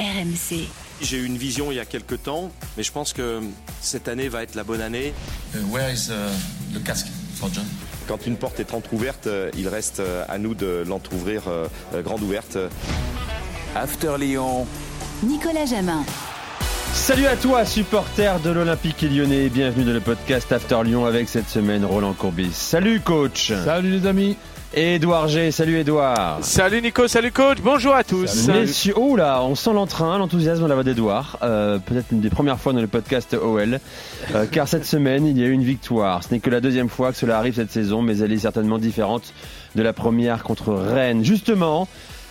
RMC. J'ai eu une vision il y a quelques temps, mais je pense que cette année va être la bonne année. Uh, where is uh, the casque for John? Quand une porte est entrouverte, euh, il reste euh, à nous de l'entrouvrir euh, euh, grande ouverte. After Lyon, Nicolas Jamin. Salut à toi, supporter de l'Olympique lyonnais. Bienvenue dans le podcast After Lyon avec cette semaine Roland Courbis. Salut coach. Salut les amis. Et Edouard G. Salut Edouard. Salut Nico, salut coach, bonjour à tous. Messieurs, oh là, on sent l'entrain, l'enthousiasme de la voix d'Edouard. Euh, Peut-être une des premières fois dans le podcast OL. Euh, car cette semaine, il y a eu une victoire. Ce n'est que la deuxième fois que cela arrive cette saison, mais elle est certainement différente de la première contre Rennes. Justement,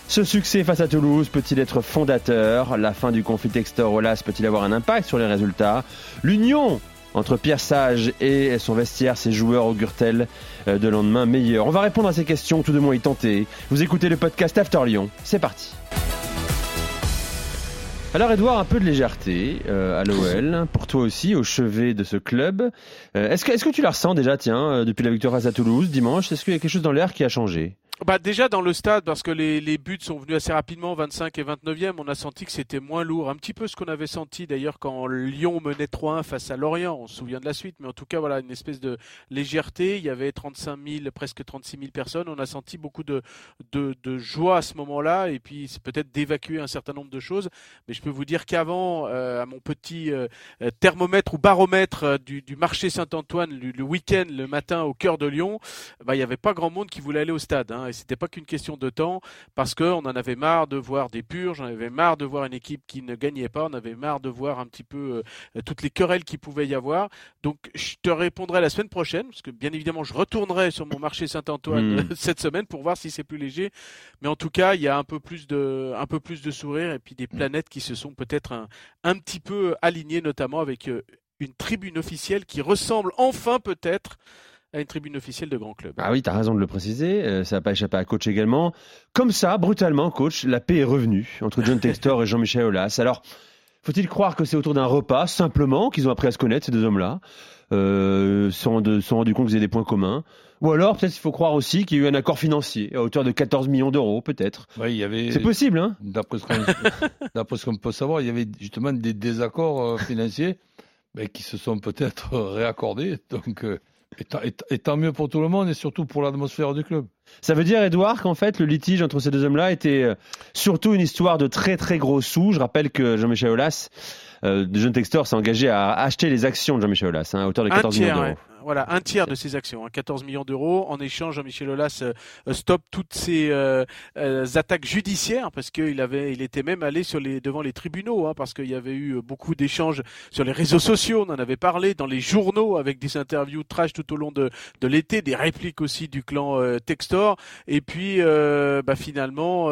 ce succès face à Toulouse peut-il être fondateur? La fin du conflit Textor-Olas peut-il avoir un impact sur les résultats? L'union entre Pierre Sage et son vestiaire, ses joueurs augurent-elles euh, de lendemain meilleur On va répondre à ces questions, tout de moins y tenter. Vous écoutez le podcast After Lyon, c'est parti. Alors Edouard, un peu de légèreté euh, à l'OL, pour toi aussi, au chevet de ce club. Euh, est-ce, que, tu la ressens déjà, tiens, depuis la victoire à Toulouse dimanche? Est-ce qu'il y a quelque chose dans l'air qui a changé? Bah déjà dans le stade, parce que les, les buts sont venus assez rapidement, 25 et 29e, on a senti que c'était moins lourd. Un petit peu ce qu'on avait senti d'ailleurs quand Lyon menait 3-1 face à Lorient, on se souvient de la suite, mais en tout cas voilà, une espèce de légèreté. Il y avait 35 000, presque 36 000 personnes, on a senti beaucoup de, de, de joie à ce moment-là, et puis c'est peut-être d'évacuer un certain nombre de choses. Mais je peux vous dire qu'avant, euh, à mon petit euh, thermomètre ou baromètre euh, du, du marché Saint-Antoine, le, le week-end, le matin au cœur de Lyon, bah, il n'y avait pas grand monde qui voulait aller au stade. Hein, et c'était pas qu'une question de temps, parce qu'on en avait marre de voir des purges, on avait marre de voir une équipe qui ne gagnait pas, on avait marre de voir un petit peu euh, toutes les querelles qu'il pouvait y avoir. Donc je te répondrai la semaine prochaine, parce que bien évidemment je retournerai sur mon marché Saint-Antoine Mm. euh, cette semaine pour voir si c'est plus léger. Mais en tout cas, il y a un peu plus de, un peu plus de sourire et puis des planètes qui se sont peut-être un, un petit peu alignées, notamment avec euh, une tribune officielle qui ressemble enfin peut-être à une tribune officielle de grand club. Ah oui, t'as raison de le préciser, euh, ça n'a pas échappé à coach également. Comme ça, brutalement, coach, la paix est revenue entre John Textor et Jean-Michel Aulas. Alors, faut-il croire que c'est autour d'un repas, simplement, qu'ils ont appris à se connaître, ces deux hommes-là, euh, se sont de- se sont rendus compte qu'ils avaient des points communs? Ou alors, peut-être il faut croire aussi qu'il y a eu un accord financier à hauteur de 14 millions d'euros, peut-être. Oui, il y avait. C'est possible, hein? D'après ce qu'on peut savoir, il y avait justement des désaccords euh, financiers ben, qui se sont peut-être réaccordés. Donc, euh, et, tant- et tant- et tant mieux pour tout le monde et surtout pour l'atmosphère du club. Ça veut dire, Edouard, qu'en fait, le litige entre ces deux hommes-là était euh, surtout une histoire de très très gros sous. Je rappelle que Jean-Michel Aulas, euh, de John Textor, s'est engagé à acheter les actions de Jean-Michel Aulas, hein, à hauteur de Un 14 millions d'euros. Voilà, un tiers de ses actions, hein, 14 millions d'euros. En échange, Jean-Michel Aulas euh, euh, stoppe toutes ces euh, attaques judiciaires parce qu'il avait, il était même allé sur les, devant les tribunaux, hein, parce qu'il y avait eu beaucoup d'échanges sur les réseaux sociaux. On en avait parlé dans les journaux avec des interviews trash tout au long de, de l'été, des répliques aussi du clan Textor. Et puis, euh, bah, finalement,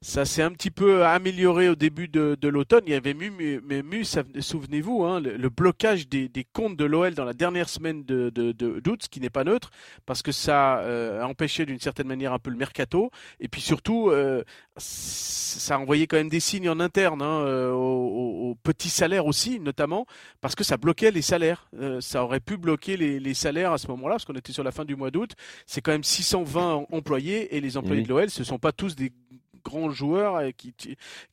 ça s'est un petit peu amélioré au début de, de l'automne. Il y avait même eu, souvenez-vous, hein, le, le blocage des, des comptes de l'OL dans la dernière semaine de, de, de- d'août, ce qui n'est pas neutre, parce que ça euh, a empêché d'une certaine manière un peu le mercato. Et puis surtout, euh, ça a envoyé quand même des signes en interne, hein, euh, aux, petits salaires aussi, notamment, parce que ça bloquait les salaires. Euh, ça aurait pu bloquer les, les salaires à ce moment-là, parce qu'on était sur la fin du mois d'août. C'est quand même 620 employés, et les employés de l'OL, ce sont pas tous des grands joueurs qui,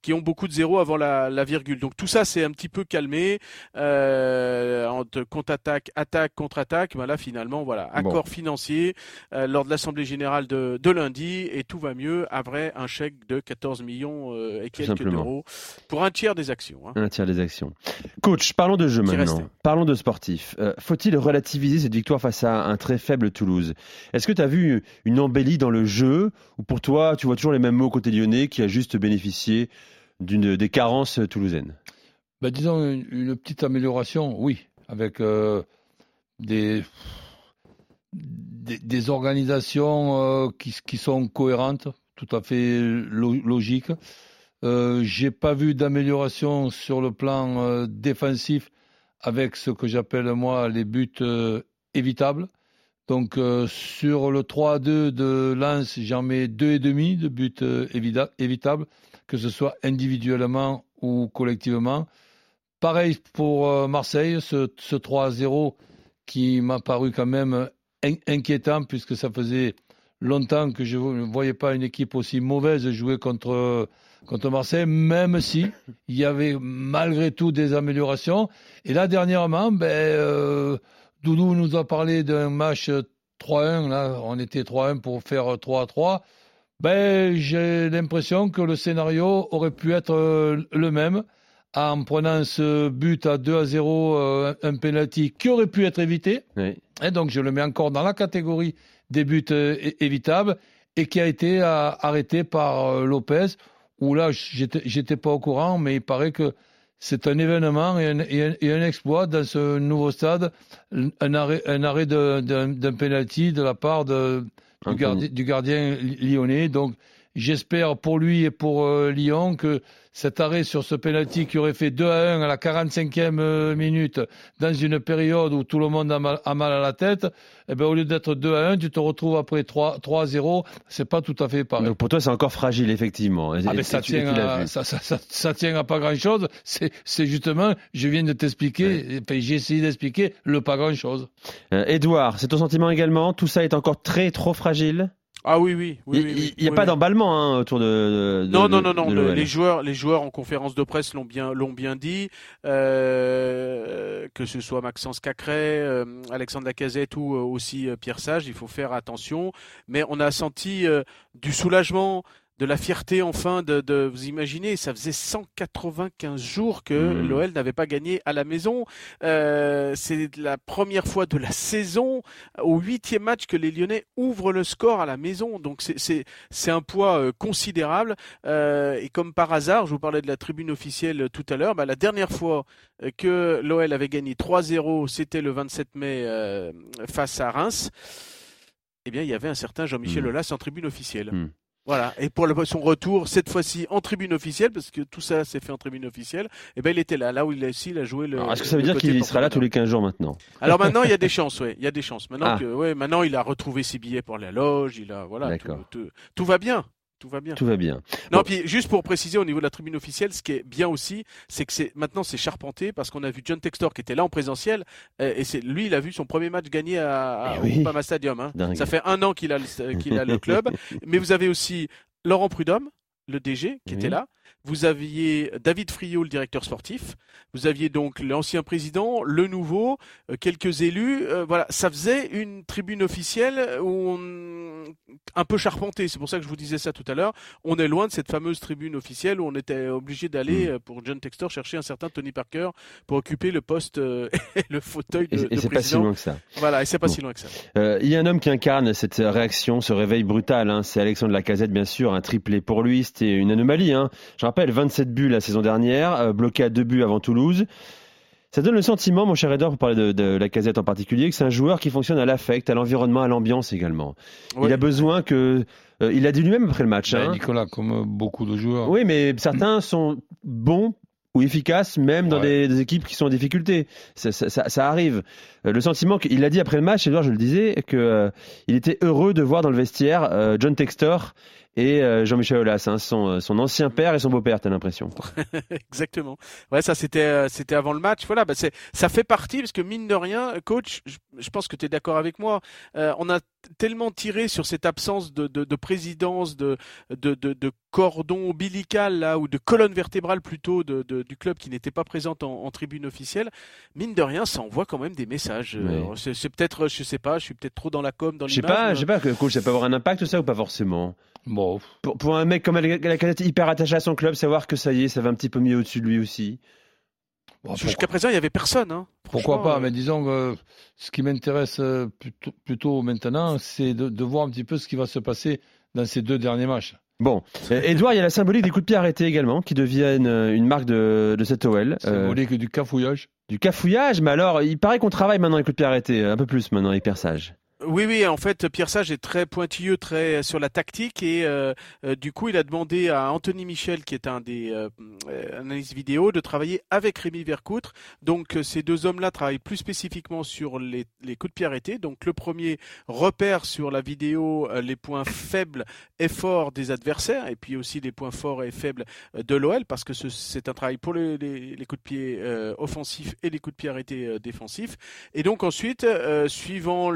qui ont beaucoup de zéros avant la, la virgule. Donc tout ça c'est un petit peu calmé euh, entre contre-attaque, attaque, contre-attaque. Ben là finalement voilà accord financier euh, lors de l'assemblée générale de, de lundi et tout va mieux après un chèque de 14 millions euh, et quelques d'euros pour un tiers des actions. hein. Un tiers des actions. Coach, parlons de jeu Qui maintenant. restait. Parlons de sportif. Euh, Faut-il relativiser cette victoire face à un très faible Toulouse? Est-ce que tu as vu une embellie dans le jeu? Ou pour toi, tu vois toujours les mêmes mots côté qui a juste bénéficié d'une des carences toulousaines Ben, disons une, petite amélioration, oui, avec euh, des, organisations euh, qui, sont cohérentes, tout à fait lo- logiques. Euh, J'ai pas vu d'amélioration sur le plan euh, défensif avec ce que j'appelle moi les buts évitables. Donc euh, sur le 3 à 2 de Lens, j'en mets deux et demi de buts euh, évita- évitables, que ce soit individuellement ou collectivement. Pareil pour euh, Marseille, ce, ce 3 à 0 qui m'a paru quand même in- inquiétant puisque ça faisait longtemps que je ne voyais pas une équipe aussi mauvaise jouer contre, contre Marseille, même si il y avait malgré tout des améliorations. Et là, dernièrement, ben, Doudou nous a parlé d'un match 3-1. Là, on était 3-1 pour faire 3-3. Ben, j'ai l'impression que le scénario aurait pu être euh, le même en prenant ce but à 2 à 0, euh, un penalty qui aurait pu être évité. Oui. Et donc je le mets encore dans la catégorie des buts euh, évitables et qui a été euh, arrêté par Lopez. Où là, j'étais pas au courant, mais il paraît que c'est un événement et un, et un- et un exploit dans ce nouveau stade, un arrêt, un arrêt de- d'un penalty de la part de, du, gardien, du gardien lyonnais. Donc j'espère pour lui et pour euh, Lyon que cet arrêt sur ce penalty qui aurait fait 2 à 1 à la 45e euh, minute dans une période où tout le monde a mal, a mal à la tête, eh ben, au lieu d'être 2 à 1, tu te retrouves après 3, 3 à 0. C'est pas tout à fait pareil. Donc pour toi, c'est encore fragile, effectivement. Ah, mais ça tient, à, vu. ça, ça, ça, ça tient à pas grand chose. C'est, justement, je viens de t'expliquer, enfin, j'ai essayé d'expliquer le pas grand chose. Euh, Edouard, c'est ton sentiment également? Tout ça est encore très, trop fragile? Ah oui, oui. oui, Il n'y oui, a pas d'emballement hein, autour de, de- Non, de- non, non, non. de le- l'OL. les joueurs, les joueurs en conférence de presse l'ont bien, l'ont bien dit. Euh, que ce soit Maxence Cacré, euh, Alexandre Lacazette ou euh, aussi Pierre Sage, il faut faire attention. Mais on a senti euh, du soulagement, de la fierté enfin. De, de vous imaginez, ça faisait 195 jours que Mhm. l'OL n'avait pas gagné à la maison. Euh, c'est la première fois de la saison au huitième match que les Lyonnais ouvrent le score à la maison. Donc c'est un poids euh, considérable. Euh, et comme par hasard, je vous parlais de la tribune officielle tout à l'heure, bah, la dernière fois que l'OL avait gagné 3-0, c'était le 27 mai face à Reims. Eh bien, il y avait un certain Jean-Michel Mm. Aulas en tribune officielle. Mm. Voilà. Et pour son retour, cette fois-ci en tribune officielle, parce que tout ça s'est fait en tribune officielle, eh ben, il était là, là où il a, aussi, il a joué le. Est-ce que ça veut dire qu'il sera là tous les 15 jours maintenant Alors maintenant, il y a des chances, ouais. Il y a des chances. Maintenant Ah. que, ouais, maintenant, il a retrouvé ses billets pour la loge. Il a, voilà. Tout, D'accord. tout- tout va bien. Tout va bien. Tout va bien. Non, Bon. puis juste pour préciser au niveau de la tribune officielle, ce qui est bien aussi, c'est que c'est maintenant c'est charpenté parce qu'on a vu John Textor qui était là en présentiel euh, et c'est lui, il a vu son premier match gagné à, à Eh au Stadium. hein. Ça fait un an qu'il a le, qu'il a le club, mais vous avez aussi Laurent Prudhomme, le DG, qui Oui. était là. Vous aviez David Friot, le directeur sportif. Vous aviez donc l'ancien président, le nouveau, euh, quelques élus. Euh, voilà, ça faisait une tribune officielle où on... un peu charpentée. C'est pour ça que je vous disais ça tout à l'heure. On est loin de cette fameuse tribune officielle où on était obligé d'aller Mm. euh, pour John Textor chercher un certain Tony Parker pour occuper le poste et le fauteuil de, Et, et de c'est pas si loin que ça. Voilà, et c'est pas Bon. si loin que ça. Euh, il y a un homme qui incarne cette réaction, ce réveil brutal. hein. C'est Alexandre Lacazette, bien sûr. Un triplé pour lui, c'était une anomalie. Hein. Je rappelle, 27 buts la saison dernière, euh, bloqué à deux buts avant Toulouse. Ça donne le sentiment, mon cher Edouard, pour parler de, de Lacazette en particulier, que c'est un joueur qui fonctionne à l'affect, à l'environnement, à l'ambiance également. Il a besoin que... euh, il a dit lui-même après le match. Ben, hein. Nicolas, comme beaucoup de joueurs. Oui, mais certains sont bons ou efficaces même dans des, des équipes qui sont en difficulté. Ça, ça- ça- ça arrive. Euh, Le sentiment qu'il a dit après le match, Edouard, je le disais, que euh, il était heureux de voir dans le vestiaire John Textor et euh, Jean-Michel Aulas, hein, son, euh, son ancien père et son beau-père, t'as l'impression. Exactement. Ouais, ça c'était euh, c'était avant le match. Voilà, bah, c'est ça fait partie parce que mine de rien, coach, je, je pense que tu es d'accord avec moi. euh, on a tellement tiré sur cette absence de, de, de présidence, de, de, de, de cordon ombilical là ou de colonne vertébrale plutôt de, de- du club qui n'était pas présente en, en tribune officielle. Mine de rien, ça envoie quand même des messages. Euh, Oui. C'est c'est peut-être, je sais pas, je suis peut-être trop dans la com, dans Je sais l'image. pas, mais- je sais pas, que coach, ça peut avoir un impact ça ou pas forcément? Bon, Pour, pour un mec comme Lacazette hyper attaché à son club, savoir que ça y est, ça va un petit peu mieux au-dessus de lui aussi. Bon, Jusqu'à pourquoi, présent, il y avait personne. Hein. pourquoi pas euh, Mais disons que ce qui m'intéresse euh, plutôt, plutôt maintenant, c'est de, de voir un petit peu ce qui va se passer dans ces deux derniers matchs. Bon, Edouard, il y a la symbolique des coups de pied arrêtés également, qui deviennent euh, une marque de, de cette OL. C'est Euh, volé que du cafouillage. du cafouillage, mais alors, il paraît qu'on travaille maintenant les coups de pied arrêtés, un peu plus maintenant, hyper sage. Oui, oui, en fait, Pierre Sage est très pointilleux, très sur la tactique et euh, euh, du coup, il a demandé à Anthony Michel, qui est un des euh, analyse vidéo, de travailler avec Rémi Vercoutre. Donc ces deux hommes-là travaillent plus spécifiquement sur les, les, coups de pied arrêtés. Donc le premier repère sur la vidéo les points faibles et forts des adversaires et puis aussi les points forts et faibles de l'OL parce que c'est un travail pour les, les, les coups de pied offensifs et les coups de pied arrêtés défensifs. Et donc ensuite, suivant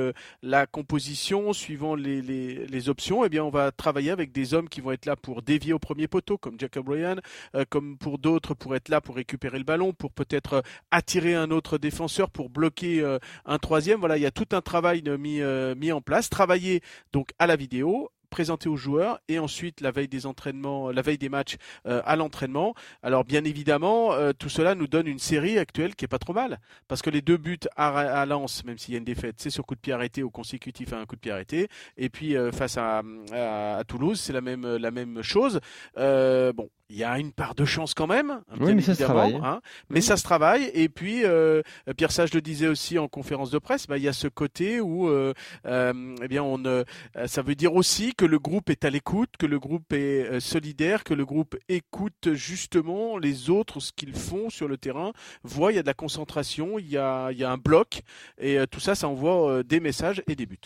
le, la composition, suivant les, options, eh bien on va travailler avec des hommes qui vont être là pour dévier au premier poteau, comme Jacob Ryan, euh, comme pour d'autres pour être là pour récupérer le ballon, pour peut-être euh, attirer un autre défenseur, pour bloquer euh, un troisième. Voilà, il y a tout un travail mis, mis en place. Travailler donc à la vidéo, présenté aux joueurs et ensuite la veille des entraînements, la veille des matchs euh, à l'entraînement. Alors bien évidemment, euh, tout cela nous donne une série actuelle qui est pas trop mal parce que les deux buts à, à Lens, même s'il y a une défaite, c'est sur coup de pied arrêté ou consécutif à un coup de pied arrêté. Et puis euh, face à, à, Toulouse, c'est la même la même chose. bon, il y a une part de chance quand même, oui, mais ça se travaille. Hein, mais ça se travaille. Et puis, euh, Pierre Sage le disait aussi en conférence de presse, bah, il y a ce côté où, euh, euh, eh bien, on, euh, ça veut dire aussi que le groupe est à l'écoute, que le groupe est euh, solidaire, que le groupe écoute justement les autres, ce qu'ils font sur le terrain, voit il y a de la concentration, il y a, un bloc, et tout ça, ça envoie des messages et des buts.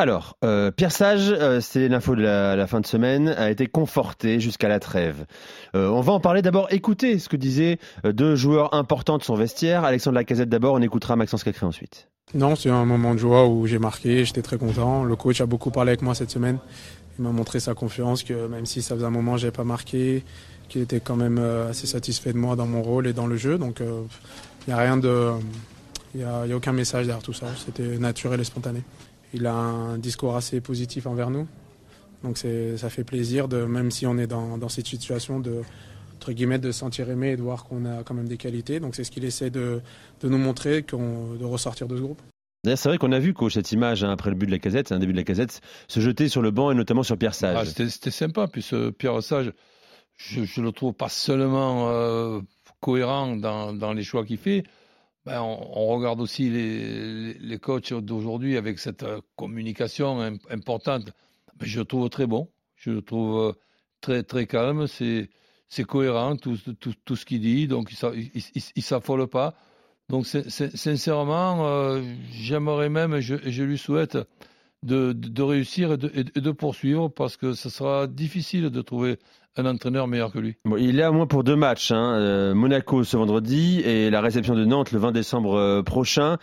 Alors, euh, Pierre Sage, euh, c'est l'info de la, fin de semaine, a été conforté jusqu'à la trêve. Euh, on va en parler d'abord. Écoutez ce que disaient euh, deux joueurs importants de son vestiaire. Alexandre Lacazette d'abord, on écoutera Maxence Cacré ensuite. Non, c'est un moment de joie où j'ai marqué, j'étais très content. Le coach a beaucoup parlé avec moi cette semaine. Il m'a montré sa confiance, que même si ça faisait un moment que n'avais pas marqué, qu'il était quand même assez satisfait de moi dans mon rôle et dans le jeu. Donc, il n'y a rien de... Il n'y a, aucun message derrière tout ça. C'était naturel et spontané il a un discours assez positif envers nous. Donc ça fait plaisir, de, même si on est dans cette situation, de, entre guillemets, de se sentir aimé et de voir qu'on a quand même des qualités. Donc c'est ce qu'il essaie de, de, nous montrer, de ressortir de ce groupe. C'est vrai qu'on a vu, coach, cette image hein, après le but de la casette, un début de la casette, se jeter sur le banc et notamment sur Pierre Sage. Ah, C'était sympa, puis ce Pierre Sage, je, je le trouve pas seulement euh, cohérent dans, dans, les choix qu'il fait, ben, on, regarde aussi les, les coachs d'aujourd'hui avec cette euh, communication importante. Ben, je le trouve très bon. Je le trouve euh, très, très calme. C'est, c'est cohérent, tout, ce qu'il dit. Donc, il ne s'affole pas. Donc, sincèrement, euh, j'aimerais même, je, je lui souhaite de, réussir et de, poursuivre parce que ce sera difficile de trouver un entraîneur meilleur que lui. Il est à moins pour deux matchs, hein. euh, Monaco ce vendredi et la réception de Nantes le 20 décembre euh, prochain.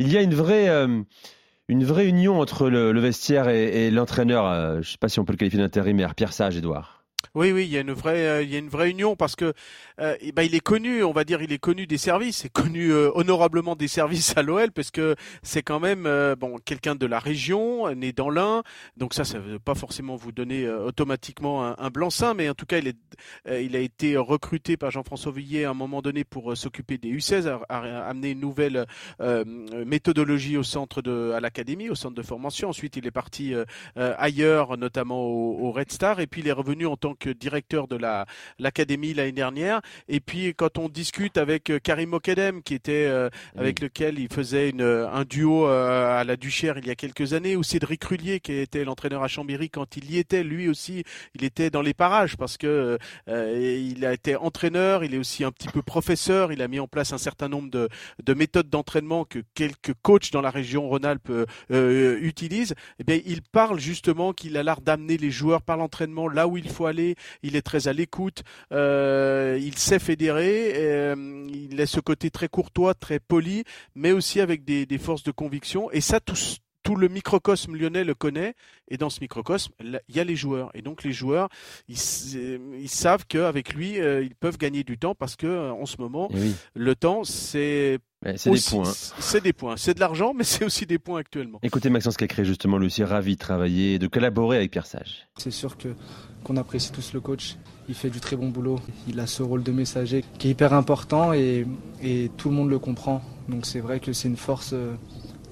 Il y a une vraie, une vraie union entre le, vestiaire et, et l'entraîneur. je ne sais pas si on peut le qualifier d'intérimaire. Pierre Sage, Edouard. Oui, oui, il y a une vraie, euh, il y a une vraie union parce que euh, bah, il est connu, on va dire, il est connu des services, est connu euh, honorablement des services à l'OL parce que c'est quand même bon quelqu'un de la région, né dans l'Ain, donc ça, ça veut pas forcément vous donner automatiquement un, blanc-seing, mais en tout cas, il il a été recruté par Jean-François Villiers à un moment donné pour s'occuper des U16, à, à, amener une nouvelle méthodologie au centre de, à l'académie, au centre de formation. Ensuite, il est parti ailleurs, notamment au, Red Star, et puis il est revenu en tant que directeur de la l'académie l'année dernière. Et puis quand on discute avec euh, Karim Mokedem, qui était euh, avec lequel il faisait une, un duo euh, à la Duchère il y a quelques années, ou Cédric Rullier, qui était l'entraîneur à Chambéry quand il y était, lui aussi, il était dans les parages parce que euh, il a été entraîneur, il est aussi un petit peu professeur, il a mis en place un certain nombre de, de méthodes d'entraînement que quelques coachs dans la région Rhône-Alpes euh, utilisent. Eh bien, il parle justement qu'il a l'art d'amener les joueurs par l'entraînement là où il faut aller il est très à l'écoute, euh, il sait fédérer, euh, il a ce côté très courtois, très poli, mais aussi avec des, forces de conviction. Et ça, tout, tout le microcosme lyonnais le connaît, et dans ce microcosme, il y a les joueurs. Et donc les joueurs, ils, ils savent qu'avec lui, euh, ils peuvent gagner du temps parce que en ce moment, oui. le temps, c'est c'est des points. C'est des points. C'est de l'argent, mais c'est aussi des points actuellement. Écoutez Maxence Cacré, justement, lui aussi ravi de travailler, de collaborer avec Pierre Sage. C'est sûr que qu'on apprécie tous le coach. Il fait du très bon boulot. Il a ce rôle de messager qui est hyper important et, et tout le monde le comprend. Donc c'est vrai que c'est une force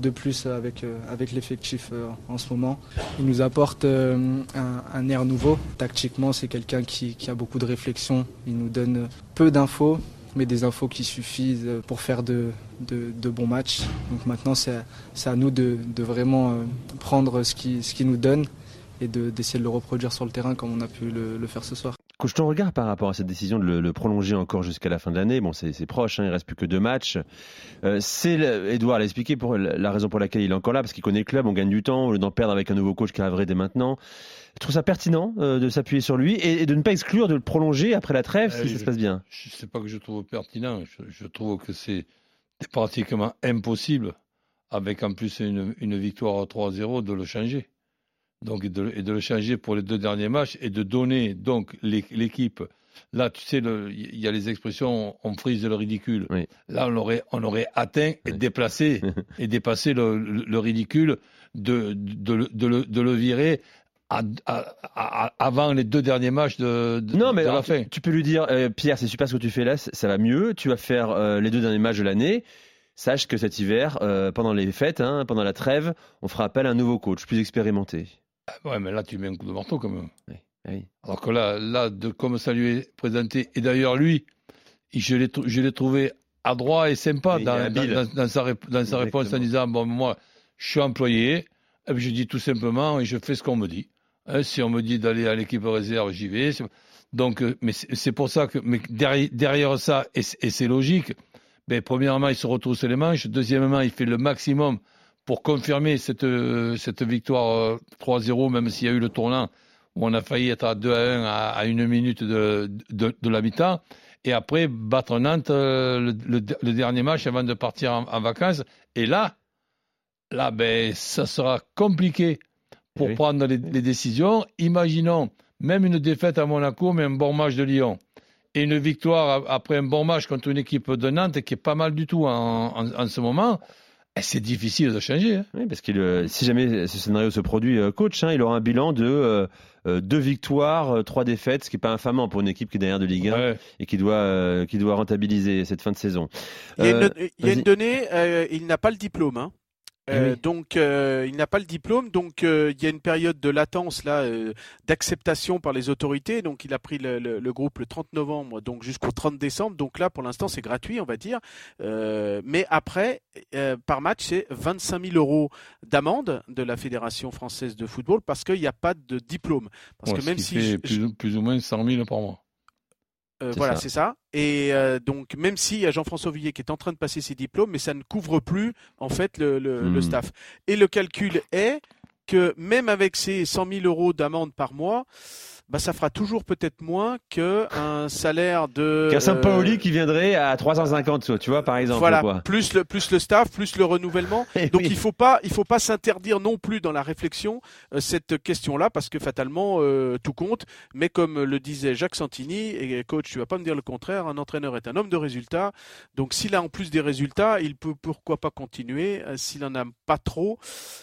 de plus avec, avec l'effectif en ce moment. Il nous apporte un, air nouveau. Tactiquement, c'est quelqu'un qui, a beaucoup de réflexion. Il nous donne peu d'infos, mais des infos qui suffisent pour faire de, bons matchs. Donc maintenant, c'est à nous de, vraiment prendre ce qu'il nous donne et d'essayer de, le reproduire sur le terrain comme on a pu le faire ce soir. Coach, ton regard par rapport à cette décision de le, le prolonger encore jusqu'à la fin de l'année, bon, c'est proche, hein, il reste plus que deux matchs. Euh, c'est, Edouard l'a expliqué pour la raison pour laquelle il est encore là, parce qu'il connaît le club, on gagne du temps, au lieu d'en perdre avec un nouveau coach qui arriverait dès maintenant. Je trouve ça pertinent euh, de s'appuyer sur lui et, et de ne pas exclure de le prolonger après la trêve si ça oui, se passe bien. Je sais pas que je trouve pertinent. Je, je trouve que c'est pratiquement impossible, avec en plus une, une victoire 3-0, de le changer. Donc, et de, et de le changer pour les deux derniers matchs et de donner donc l'é- l'équipe. Là, tu sais, il y a les expressions on frise le ridicule. Oui. Là, on aurait, on aurait atteint et Oui. déplacé et dépassé le, le- le ridicule de, de, le- de le, de le virer à- à- à- avant les deux derniers matchs de, de, Non, mais de la alors, fin. tu, tu peux lui dire, euh, Pierre, c'est super ce que tu fais là, ça va mieux. Tu vas faire euh, les deux derniers matchs de l'année. Sache que cet hiver, euh, pendant les fêtes, hein, pendant la trêve, on fera appel à un nouveau coach plus expérimenté. Ouais, mais là, tu mets un coup de marteau quand même. Ah oui. Alors que là, là de, comme ça lui est présenté, et d'ailleurs, lui, je l'ai trouvé adroit et sympa Oui, dans, habile. dans- dans sa, dans sa réponse en disant Bon, moi, je suis employé, et puis je dis tout simplement, et je fais ce qu'on me dit. Hein, si on me dit d'aller à l'équipe réserve, j'y vais. Donc, euh, mais c'est pour ça que mais derrière, derrière ça, et c'est logique, ben, premièrement, il se retrousse les manches. Deuxièmement, il fait le maximum pour confirmer cette, euh, cette victoire euh, 3-0, même s'il y a eu le tournant où on a failli être à 2 à 1 à, à une minute de, de, de la mi-temps. Et après, battre Nantes euh, le, le- le dernier match avant de partir en, en vacances. Et là, là, ben, ça sera compliqué pour oui. prendre les, les décisions. Imaginons même une défaite à Monaco, mais un bon match de Lyon. Et une victoire a- après un bon match contre une équipe de Nantes qui est pas mal du tout en, en- en ce moment. Et c'est difficile de changer. hein. Oui, parce que euh, si jamais ce scénario se produit, euh, coach, hein, il aura un bilan de euh, deux victoires, trois défaites, ce qui n'est pas infamant pour une équipe qui est derrière de Ligue 1 Ouais. et qui doit, euh, qui doit rentabiliser cette fin de saison. Il y a une, Euh, il y a une vas-y. donnée, euh, il n'a pas le diplôme. hein. Eh Euh, oui. Donc, euh, il n'a pas le diplôme, donc euh, il y a une période de latence là, d'acceptation par les autorités. Donc, il a pris le, le- le groupe le 30 novembre, donc jusqu'au 30 décembre. Donc là, pour l'instant, c'est gratuit, on va dire. Mais après, par match, c'est 25 000 euros d'amende de la Fédération française de football parce qu'il n'y a pas de diplôme. Parce Ouais, que même si je- plus, plus ou moins 100 000 par mois. Euh, voilà, c'est ça. Et euh, donc, même s'il y a Jean-François Villiers qui est en train de passer ses diplômes, mais ça ne couvre plus en fait le, le- Hmm. le staff. Et le calcul est que même avec ces 100 000 euros d'amende par mois, bah, ça fera toujours peut-être moins qu'un salaire de. Qu'un Saint-Paoli euh, qui viendrait à 350, tu vois, par exemple. voilà, quoi. plus le plus le staff, plus le renouvellement. Eh Donc oui. il faut pas il faut pas s'interdire non plus dans la réflexion euh, cette question-là parce que fatalement euh, tout compte. Mais comme le disait Jacques Santini et coach, tu vas pas me dire le contraire. Un entraîneur est un homme de résultats. Donc s'il a en plus des résultats, il peut pourquoi pas continuer. Euh, S'il en a pas trop,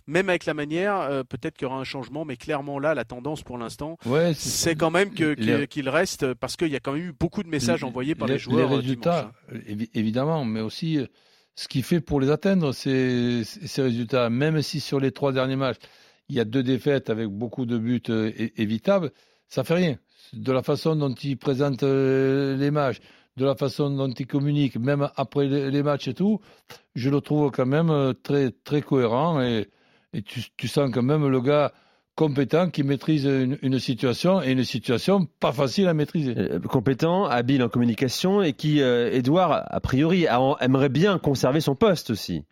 même avec la manière, euh, peut-être qu'il y aura un changement. Mais clairement là, la tendance pour l'instant, Ouais, c'est quand même Les- qu'il reste parce qu'il y a quand même eu beaucoup de messages envoyés par les, joueurs. Les euh, résultats, dimanche, hein. évi- évidemment, mais aussi euh, ce qu'il fait pour les atteindre, ces, ces résultats. Même si sur les trois derniers matchs, il y a deux défaites avec beaucoup de buts euh, évitables, ça fait rien. De la façon dont il présente les matchs, de la façon dont il communique, même après les, matchs et tout, je le trouve quand même très, très cohérent et, et tu, tu sens quand même le gars compétent qui maîtrise une, une situation et une situation pas facile à maîtriser. Euh, compétent, habile en communication et qui, euh, Edouard, a priori, aimerait bien conserver son poste aussi.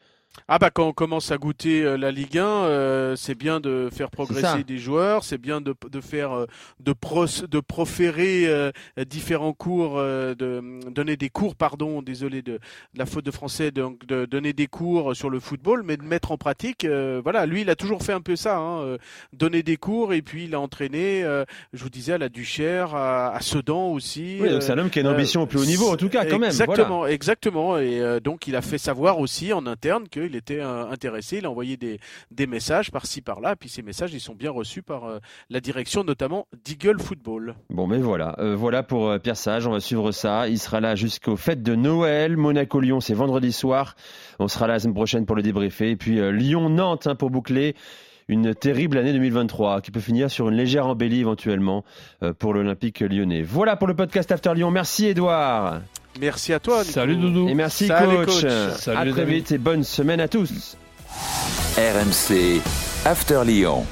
Ah bah quand on commence à goûter euh, la Ligue 1, euh, c'est bien de faire progresser des joueurs, c'est bien de, de faire euh, de, pros- de proférer euh, différents cours, euh, de donner des cours, pardon, désolé de, de la faute de français, donc de donner des cours sur le football, mais de mettre en pratique. euh, voilà, lui il a toujours fait un peu ça, hein, euh, donner des cours et puis il a entraîné. euh, je vous disais à la Duchère, à, à Sedan aussi. Oui, donc c'est un homme qui a une ambition au plus haut niveau, en tout cas, quand même. Voilà. Exactement, exactement. Et euh, donc, il a fait savoir aussi en interne qu'il était euh, intéressé. Il a envoyé des, messages par-ci, par-là. Puis, ces messages, ils sont bien reçus par euh, la direction, notamment d'Eagle Football. Bon, mais voilà, Euh, voilà pour Pierre Sage. On va suivre ça. Il sera là jusqu'aux fêtes de Noël. Monaco-Lyon, c'est vendredi soir. On sera là la semaine prochaine pour le débriefer. Et puis Lyon-Nantes hein, pour boucler une terrible année 2023 qui peut finir sur une légère embellie éventuellement euh, pour l'Olympique lyonnais. Voilà pour le podcast After Lyon. Merci Edouard. Merci à toi. Nico. Salut Doudou. Et merci Salut, coach. coach. Salut, à très amis. vite et bonne semaine à tous. RMC After Lyon.